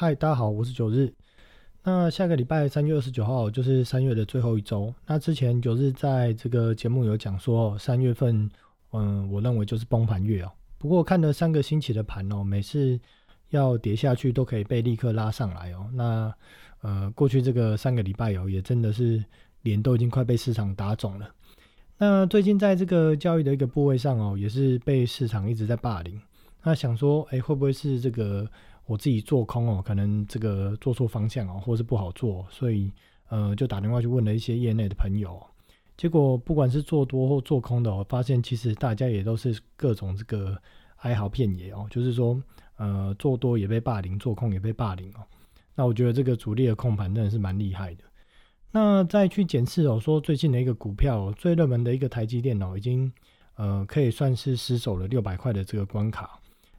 嗨，大家好，我是九日。那下个礼拜三月二十九号就是三月的最后一周。那之前九日在这个节目有讲说，三月份，嗯，我认为就是崩盘月哦。不过看了三个星期的盘哦，每次要跌下去都可以被立刻拉上来哦。那呃，过去这个三个礼拜哦，也真的是脸都已经快被市场打肿了。那最近在这个交易的一个部位上哦，也是被市场一直在霸凌。那想说，哎，会不会是这个我自己做空哦？可能这个做错方向哦，或是不好做，所以呃，就打电话去问了一些业内的朋友。结果不管是做多或做空的，我发现其实大家也都是各种这个哀嚎遍野哦，就是说，呃，做多也被霸凌，做空也被霸凌哦。那我觉得这个主力的控盘真的是蛮厉害的。那再去检视哦，说最近的一个股票最热门的一个台积电脑已经呃可以算是失守了六百块的这个关卡。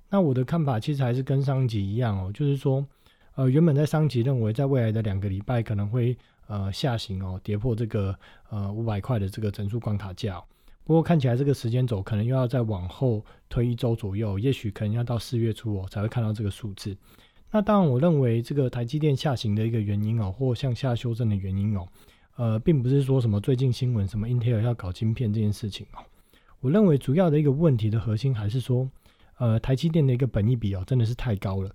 那我的看法其实还是跟上集一样哦，就是说呃原本在上集认为在未来的两个礼拜可能会。呃，下行哦，跌破这个呃五百块的这个整数关卡价，不过看起来这个时间轴可能又要再往后推一周左右，也许可能要到四月初哦才会看到这个数字。那当然，我认为这个台积电下行的一个原因哦，或向下修正的原因哦，呃，并不是说什么最近新闻什么 Intel 要搞晶片这件事情哦。我认为主要的一个问题的核心还是说，呃，台积电的一个本益比哦真的是太高了。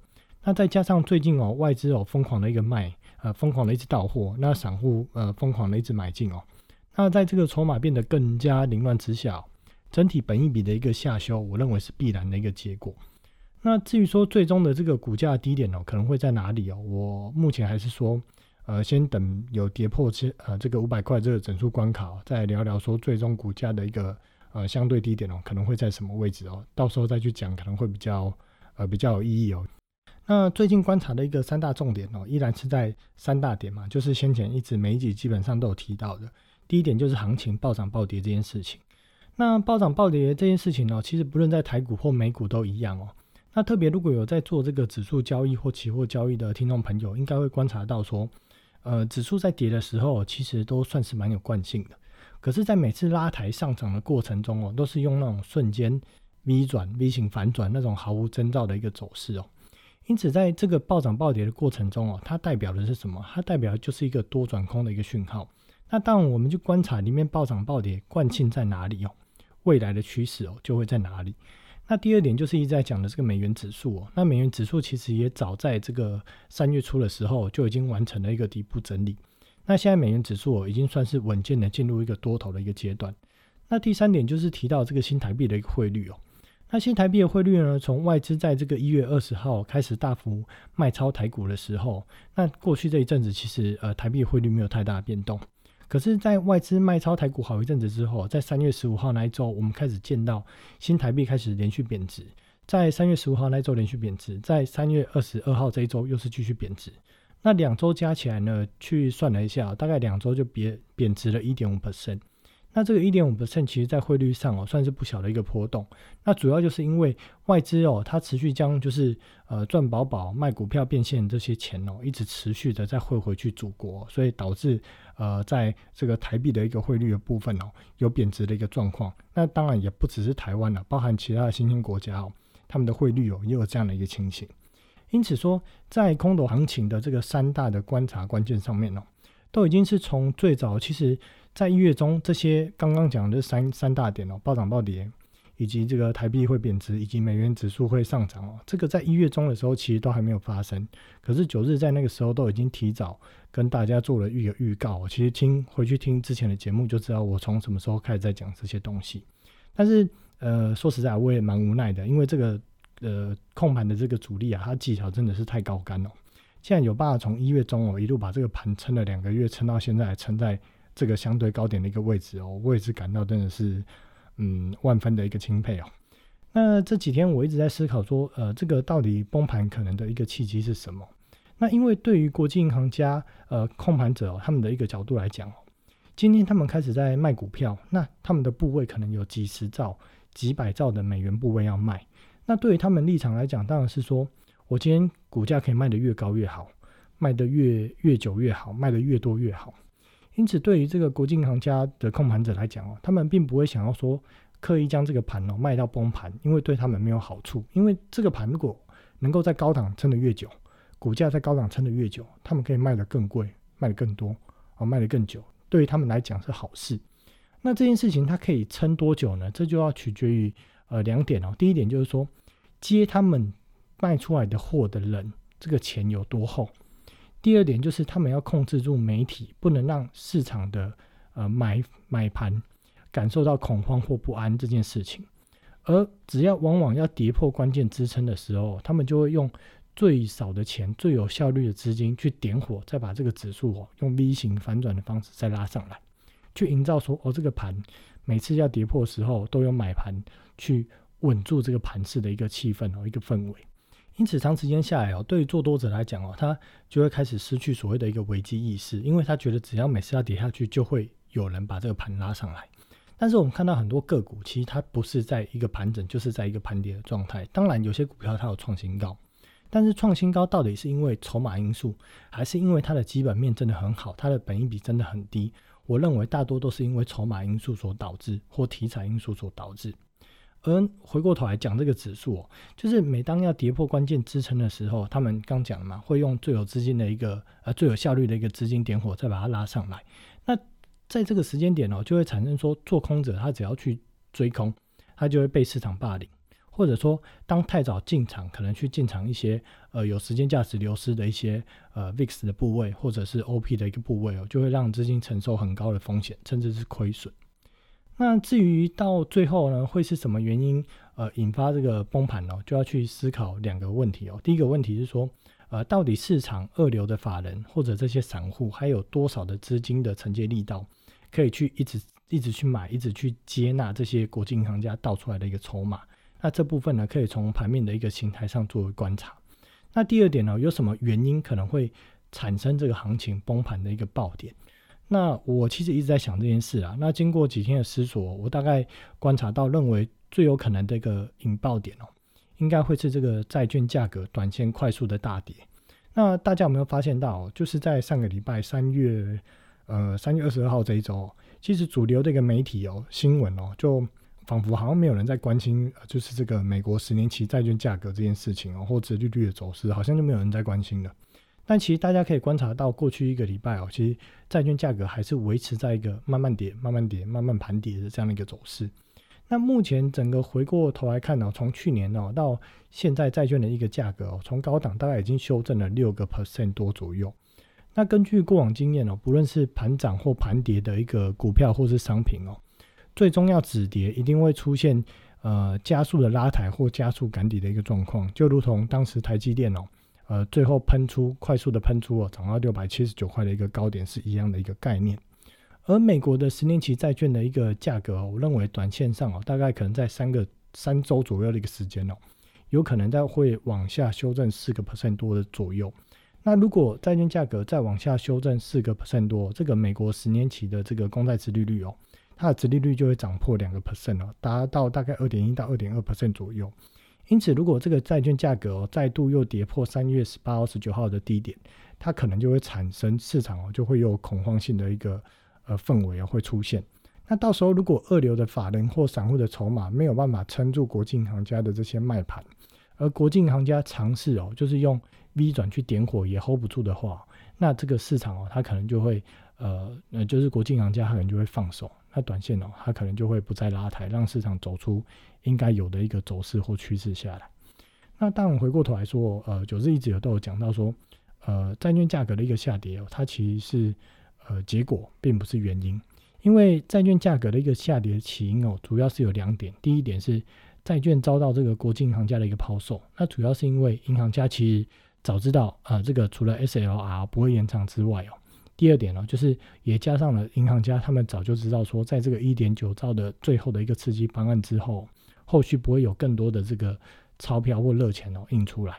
那再加上最近哦外资哦疯狂的一个卖。呃，疯狂的一直到货，那散户呃疯狂的一直买进哦，那在这个筹码变得更加凌乱之下，整体本益比的一个下修，我认为是必然的一个结果。那至于说最终的这个股价低点哦，可能会在哪里哦？我目前还是说，呃，先等有跌破这呃这个五百块这个整数关卡，再聊聊说最终股价的一个呃相对低点哦，可能会在什么位置哦？到时候再去讲，可能会比较呃比较有意义哦。那最近观察的一个三大重点哦，依然是在三大点嘛，就是先前一直每一集基本上都有提到的。第一点就是行情暴涨暴跌这件事情。那暴涨暴跌这件事情呢，其实不论在台股或美股都一样哦。那特别如果有在做这个指数交易或期货交易的听众朋友，应该会观察到说，呃，指数在跌的时候，其实都算是蛮有惯性的。可是，在每次拉抬上涨的过程中哦，都是用那种瞬间 V 转 V 型反转那种毫无征兆的一个走势哦。因此，在这个暴涨暴跌的过程中哦，它代表的是什么？它代表就是一个多转空的一个讯号。那当我们去观察里面暴涨暴跌惯性在哪里哦，未来的趋势哦就会在哪里。那第二点就是一直在讲的这个美元指数哦，那美元指数其实也早在这个三月初的时候就已经完成了一个底部整理。那现在美元指数已经算是稳健的进入一个多头的一个阶段。那第三点就是提到这个新台币的一个汇率哦。那新台币的汇率呢？从外资在这个一月二十号开始大幅卖超台股的时候，那过去这一阵子其实呃台币汇率没有太大的变动。可是，在外资卖超台股好一阵子之后，在三月十五号那一周，我们开始见到新台币开始连续贬值。在三月十五号那一周连续贬值，在三月二十二号这一周又是继续贬值。那两周加起来呢？去算了一下，大概两周就贬贬值了一点五 percent。那这个一点五 percent 其实在汇率上哦，算是不小的一个波动。那主要就是因为外资哦，它持续将就是呃赚饱饱卖股票变现这些钱哦，一直持续的再汇回去祖国，所以导致呃在这个台币的一个汇率的部分哦，有贬值的一个状况。那当然也不只是台湾了，包含其他的新兴国家哦，他们的汇率哦也有这样的一个情形。因此说，在空头行情的这个三大的观察关键上面哦，都已经是从最早其实。在一月中，这些刚刚讲的三三大点哦，暴涨暴跌，以及这个台币会贬值，以及美元指数会上涨哦，这个在一月中的时候其实都还没有发生。可是九日在那个时候都已经提早跟大家做了预预告。其实听回去听之前的节目就知道我从什么时候开始在讲这些东西。但是呃，说实在我也蛮无奈的，因为这个呃控盘的这个主力啊，他技巧真的是太高干了。现在有办法从一月中哦一路把这个盘撑了两个月，撑到现在，撑在。这个相对高点的一个位置哦，我也是感到真的是，嗯，万分的一个钦佩哦。那这几天我一直在思考说，呃，这个到底崩盘可能的一个契机是什么？那因为对于国际银行家、呃，控盘者他们的一个角度来讲哦，今天他们开始在卖股票，那他们的部位可能有几十兆、几百兆的美元部位要卖。那对于他们立场来讲，当然是说我今天股价可以卖得越高越好，卖得越越久越好，卖得越多越好。因此，对于这个国际银行家的控盘者来讲哦，他们并不会想要说刻意将这个盘哦卖到崩盘，因为对他们没有好处。因为这个盘如果能够在高档撑得越久，股价在高档撑得越久，他们可以卖得更贵，卖得更多，哦，卖得更久，对于他们来讲是好事。那这件事情它可以撑多久呢？这就要取决于呃两点哦。第一点就是说，接他们卖出来的货的人，这个钱有多厚；第二点就是他们要控制住媒体，不能让市场的呃买买盘感受到恐慌或不安这件事情。而只要往往要跌破关键支撑的时候，他们就会用最少的钱、最有效率的资金去点火，再把这个指数哦用 V 型反转的方式再拉上来，去营造说哦这个盘每次要跌破的时候都有买盘去稳住这个盘势的一个气氛哦一个氛围。因此长时间下来哦，对于做多者来讲哦，他就会开始失去所谓的一个危机意识，因为他觉得只要每次要跌下去，就会有人把这个盘拉上来。但是我们看到很多个股，其实它不是在一个盘整，就是在一个盘跌的状态。当然，有些股票它有创新高，但是创新高到底是因为筹码因素，还是因为它的基本面真的很好，它的本益比真的很低？我认为大多都是因为筹码因素所导致，或题材因素所导致。而回过头来讲这个指数哦，就是每当要跌破关键支撑的时候，他们刚讲了嘛，会用最有资金的一个呃最有效率的一个资金点火，再把它拉上来。那在这个时间点哦，就会产生说，做空者他只要去追空，他就会被市场霸凌，或者说当太早进场，可能去进场一些呃有时间价值流失的一些呃 VIX 的部位，或者是 OP 的一个部位哦，就会让资金承受很高的风险，甚至是亏损。那至于到最后呢，会是什么原因呃引发这个崩盘呢？就要去思考两个问题哦。第一个问题是说。呃，到底市场二流的法人或者这些散户还有多少的资金的承接力道，可以去一直一直去买，一直去接纳这些国际银行家倒出来的一个筹码？那这部分呢，可以从盘面的一个形态上作为观察。那第二点呢，有什么原因可能会产生这个行情崩盘的一个爆点？那我其实一直在想这件事啊。那经过几天的思索，我大概观察到认为最有可能的一个引爆点哦。应该会是这个债券价格短线快速的大跌。那大家有没有发现到，就是在上个礼拜三月，呃，三月二十二号这一周，其实主流的一个媒体哦，新闻哦，就仿佛好像没有人在关心，就是这个美国十年期债券价格这件事情哦，或者利率的走势，好像就没有人在关心了。但其实大家可以观察到，过去一个礼拜哦，其实债券价格还是维持在一个慢慢跌、慢慢跌、慢慢盘跌的这样的一个走势。那目前整个回过头来看呢，从去年哦到现在债券的一个价格哦，从高档大概已经修正了六个 percent 多左右。那根据过往经验哦，不论是盘涨或盘跌的一个股票或是商品哦，最终要止跌一定会出现呃加速的拉抬或加速赶底的一个状况，就如同当时台积电哦，呃最后喷出快速的喷出哦，涨到六百七十九块的一个高点是一样的一个概念。而美国的十年期债券的一个价格，我认为短线上哦，大概可能在三个三周左右的一个时间哦，有可能在会往下修正四个 percent 多的左右。那如果债券价格再往下修正四个 percent 多，这个美国十年期的这个公债殖利率哦，它的殖利率就会涨破两个 percent 哦，达到大概二点一到二点二 percent 左右。因此，如果这个债券价格哦再度又跌破三月十八号、十九号的低点，它可能就会产生市场哦就会有恐慌性的一个。呃，氛围啊会出现。那到时候，如果二流的法人或散户的筹码没有办法撑住国际银行家的这些卖盘，而国际银行家尝试哦，就是用 V 转去点火也 hold 不住的话，那这个市场哦，它可能就会呃呃，就是国际银行家可能就会放手，那短线哦，它可能就会不再拉抬，让市场走出应该有的一个走势或趋势下来。那当然回过头来说，呃，九日一直有都有讲到说，呃，债券价格的一个下跌哦，它其实是。呃，结果并不是原因，因为债券价格的一个下跌起因哦，主要是有两点。第一点是债券遭到这个国际银行家的一个抛售，那主要是因为银行家其实早知道啊，这个除了 SLR 不会延长之外哦，第二点呢，就是也加上了银行家他们早就知道说，在这个一点九兆的最后的一个刺激方案之后，后续不会有更多的这个钞票或热钱哦印出来。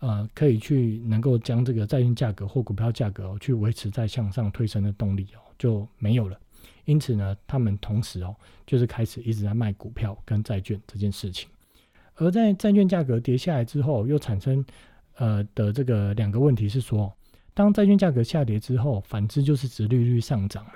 呃，可以去能够将这个债券价格或股票价格哦去维持在向上推升的动力哦，就没有了。因此呢，他们同时哦，就是开始一直在卖股票跟债券这件事情。而在债券价格跌下来之后，又产生呃的这个两个问题是说，当债券价格下跌之后，反之就是殖利率上涨嘛。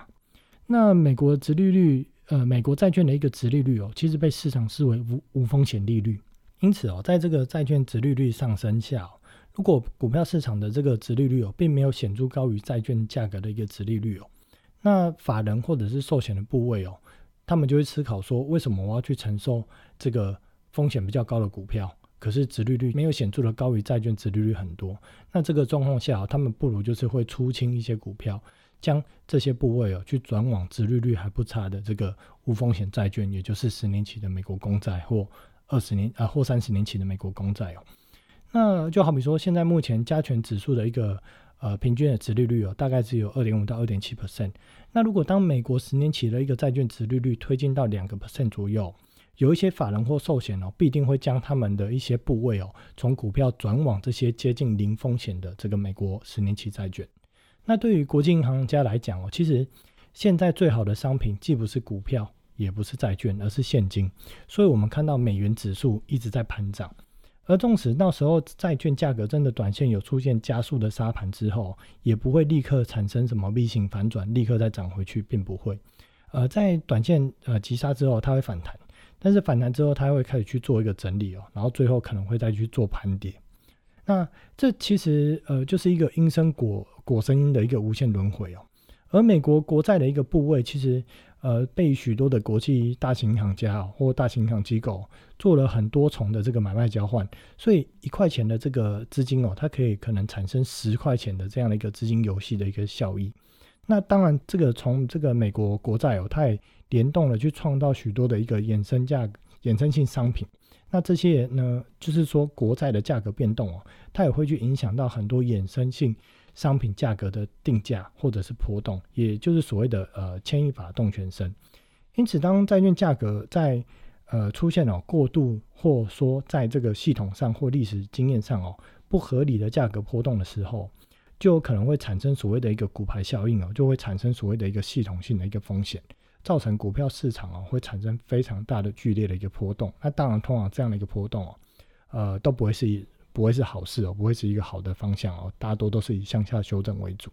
那美国殖利率，呃，美国债券的一个殖利率哦，其实被市场视为无无风险利率。因此哦，在这个债券殖利率上升下，如果股票市场的这个殖利率哦，并没有显著高于债券价格的一个殖利率哦，那法人或者是寿险的部位哦，他们就会思考说，为什么我要去承受这个风险比较高的股票？可是殖利率没有显著的高于债券殖利率很多，那这个状况下，他们不如就是会出清一些股票，将这些部位哦去转往殖利率还不差的这个无风险债券，也就是十年期的美国公债或二十年啊或三十年期的美国公债哦。那就好比说，现在目前加权指数的一个呃平均的殖利率哦，大概只有二点五到二点七 percent。那如果当美国十年期的一个债券殖利率推进到两个 percent 左右，有一些法人或寿险哦，必定会将他们的一些部位哦，从股票转往这些接近零风险的这个美国十年期债券。那对于国际银行家来讲哦，其实现在最好的商品既不是股票，也不是债券，而是现金。所以我们看到美元指数一直在盘涨，而纵使到时候债券价格真的短线有出现加速的杀盘之后，也不会立刻产生什么 V 型反转，立刻再涨回去，并不会。呃，在短线呃急杀之后，它会反弹。但是反弹之后，它会开始去做一个整理哦，然后最后可能会再去做盘点。那这其实呃就是一个因生果果生因的一个无限轮回哦。而美国国债的一个部位，其实呃被许多的国际大型银行家或大型银行机构做了很多重的这个买卖交换，所以一块钱的这个资金哦，它可以可能产生十块钱的这样的一个资金游戏的一个效益。那当然，这个从这个美国国债哦，它也联动了去创造许多的一个衍生价、衍生性商品。那这些呢，就是说国债的价格变动哦，它也会去影响到很多衍生性商品价格的定价或者是波动，也就是所谓的呃牵一发动全身。因此，当债券价格在呃出现了过度或说在这个系统上或历史经验上哦不合理的价格波动的时候，就有可能会产生所谓的一个股牌效应哦，就会产生所谓的一个系统性的一个风险，造成股票市场哦会产生非常大的剧烈的一个波动。那当然，通常这样的一个波动哦，呃，都不会是不会是好事哦，不会是一个好的方向哦，大多都是以向下修正为主。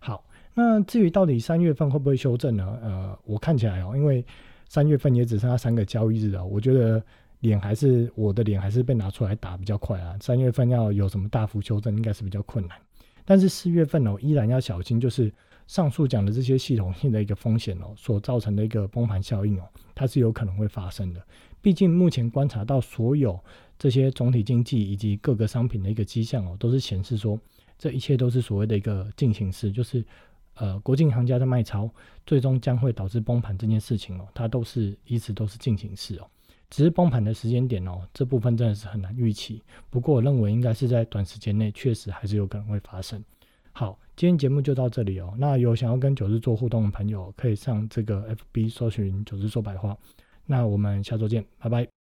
好，那至于到底三月份会不会修正呢？呃，我看起来哦，因为三月份也只剩下三个交易日哦，我觉得脸还是我的脸还是被拿出来打比较快啊。三月份要有什么大幅修正，应该是比较困难。但是四月份哦，依然要小心，就是上述讲的这些系统性的一个风险哦，所造成的一个崩盘效应哦，它是有可能会发生的。毕竟目前观察到所有这些总体经济以及各个商品的一个迹象哦，都是显示说这一切都是所谓的一个进行式，就是呃，国际行家的卖超最终将会导致崩盘这件事情哦，它都是一直都是进行式哦。只是崩盘的时间点哦，这部分真的是很难预期。不过我认为应该是在短时间内，确实还是有可能会发生。好，今天节目就到这里哦。那有想要跟九日做互动的朋友，可以上这个 FB 搜寻九日说白话。那我们下周见，拜拜。